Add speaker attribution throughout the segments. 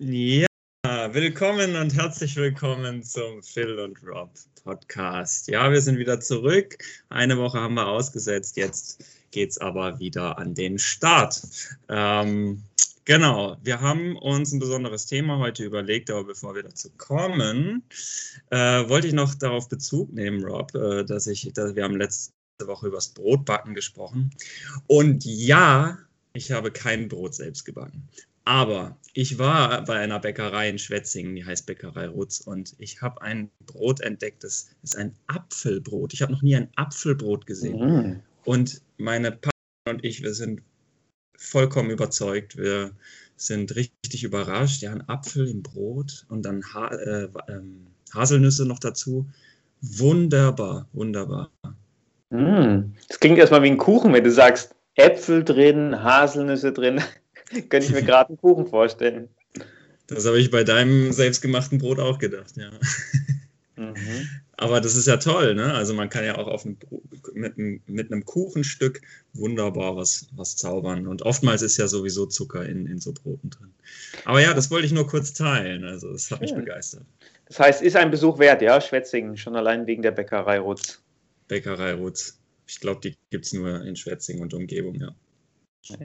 Speaker 1: Ja, willkommen und herzlich willkommen zum Phil und Rob Podcast. Ja, wir sind wieder zurück. Eine Woche haben wir ausgesetzt. Jetzt geht es aber wieder an den Start. Ähm, genau, wir haben uns ein besonderes Thema heute überlegt, aber bevor wir dazu kommen, äh, wollte ich noch darauf Bezug nehmen, Rob, äh, dass ich, dass wir haben letzte Woche über das Brotbacken gesprochen. Und ja, ich habe kein Brot selbst gebacken. Aber ich war bei einer Bäckerei in Schwetzingen, die heißt Bäckerei Rutz, und ich habe ein Brot entdeckt, das ist ein Apfelbrot. Ich habe noch nie ein Apfelbrot gesehen. Mhm. Und meine Partner und ich, wir sind vollkommen überzeugt. Wir sind richtig überrascht. Ja, ein Apfel im Brot und dann ha äh, äh, Haselnüsse noch dazu. Wunderbar, wunderbar.
Speaker 2: Mhm. Das klingt erstmal wie ein Kuchen, wenn du sagst Äpfel drin, Haselnüsse drin. Könnte ich mir gerade einen Kuchen vorstellen.
Speaker 1: Das habe ich bei deinem selbstgemachten Brot auch gedacht, ja. Mhm. Aber das ist ja toll, ne? Also man kann ja auch auf ein, mit, mit, einem Kuchenstück wunderbar was, was zaubern. Und oftmals ist ja sowieso Zucker in, in so Broten drin. Aber ja, das wollte ich nur kurz teilen. Also das hat Schön. mich begeistert.
Speaker 2: Das heißt, ist ein Besuch wert, ja, Schwetzingen, schon allein wegen der Bäckerei Rutz.
Speaker 1: Bäckerei Rutz. Ich glaube, die gibt es nur in Schwetzingen und Umgebung, ja.
Speaker 2: Ja,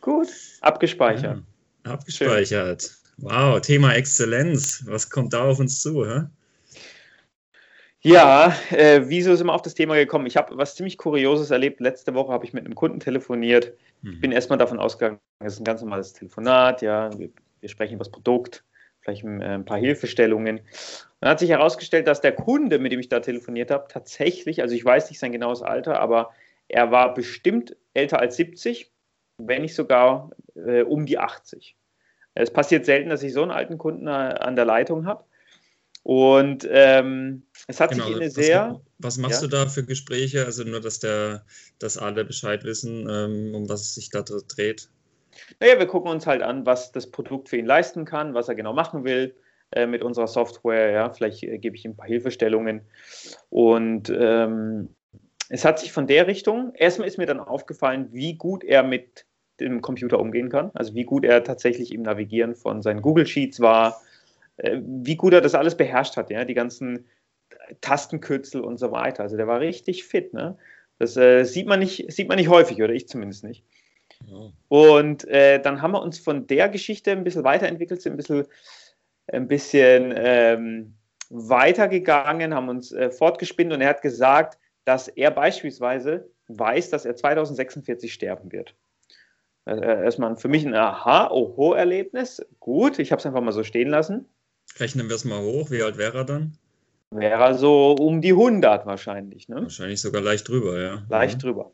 Speaker 2: gut, abgespeichert.
Speaker 1: Ja, abgespeichert. Schön. Wow, Thema Exzellenz. Was kommt da auf uns zu? Hä?
Speaker 2: Ja, äh, wieso sind wir auf das Thema gekommen? Ich habe was ziemlich Kurioses erlebt. Letzte Woche habe ich mit einem Kunden telefoniert. Mhm. Ich bin erstmal davon ausgegangen, es ist ein ganz normales Telefonat. Ja, wir, wir sprechen über das Produkt, vielleicht ein, äh, ein paar Hilfestellungen. Dann hat sich herausgestellt, dass der Kunde, mit dem ich da telefoniert habe, tatsächlich, also ich weiß nicht sein genaues Alter, aber er war bestimmt älter als 70 wenn nicht sogar äh, um die 80. Es passiert selten, dass ich so einen alten Kunden äh, an der Leitung habe. Und ähm, es hat genau, sich in eine
Speaker 1: was,
Speaker 2: sehr.
Speaker 1: Was machst ja? du da für Gespräche? Also nur, dass der, dass alle Bescheid wissen, ähm, um was es sich da dreht.
Speaker 2: Naja, wir gucken uns halt an, was das Produkt für ihn leisten kann, was er genau machen will äh, mit unserer Software. Ja, vielleicht äh, gebe ich ihm ein paar Hilfestellungen. Und ähm, es hat sich von der Richtung, erstmal ist mir dann aufgefallen, wie gut er mit dem Computer umgehen kann, also wie gut er tatsächlich im Navigieren von seinen Google Sheets war, äh, wie gut er das alles beherrscht hat, ja, die ganzen Tastenkürzel und so weiter. Also der war richtig fit, ne? Das äh, sieht, man nicht, sieht man nicht häufig, oder ich zumindest nicht. Und äh, dann haben wir uns von der Geschichte ein bisschen weiterentwickelt, sind ein bisschen, ein bisschen ähm, weitergegangen, haben uns äh, fortgespinnt und er hat gesagt, dass er beispielsweise weiß, dass er 2046 sterben wird. Äh, erstmal für mich ein Aha-Oho-Erlebnis. Gut, ich habe es einfach mal so stehen lassen.
Speaker 1: Rechnen wir es mal hoch. Wie alt wäre er dann?
Speaker 2: Wäre er so um die 100 wahrscheinlich. Ne?
Speaker 1: Wahrscheinlich sogar leicht drüber, ja.
Speaker 2: Leicht mhm. drüber.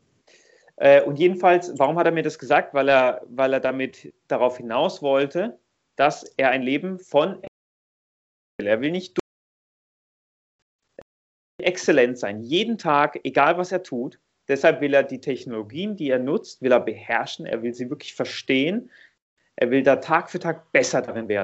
Speaker 2: Äh, und jedenfalls, warum hat er mir das gesagt? Weil er, weil er damit darauf hinaus wollte, dass er ein Leben von er will nicht exzellent sein, jeden Tag, egal was er tut. Deshalb will er die Technologien, die er nutzt, will er beherrschen, er will sie wirklich verstehen. Er will da Tag für Tag besser darin werden.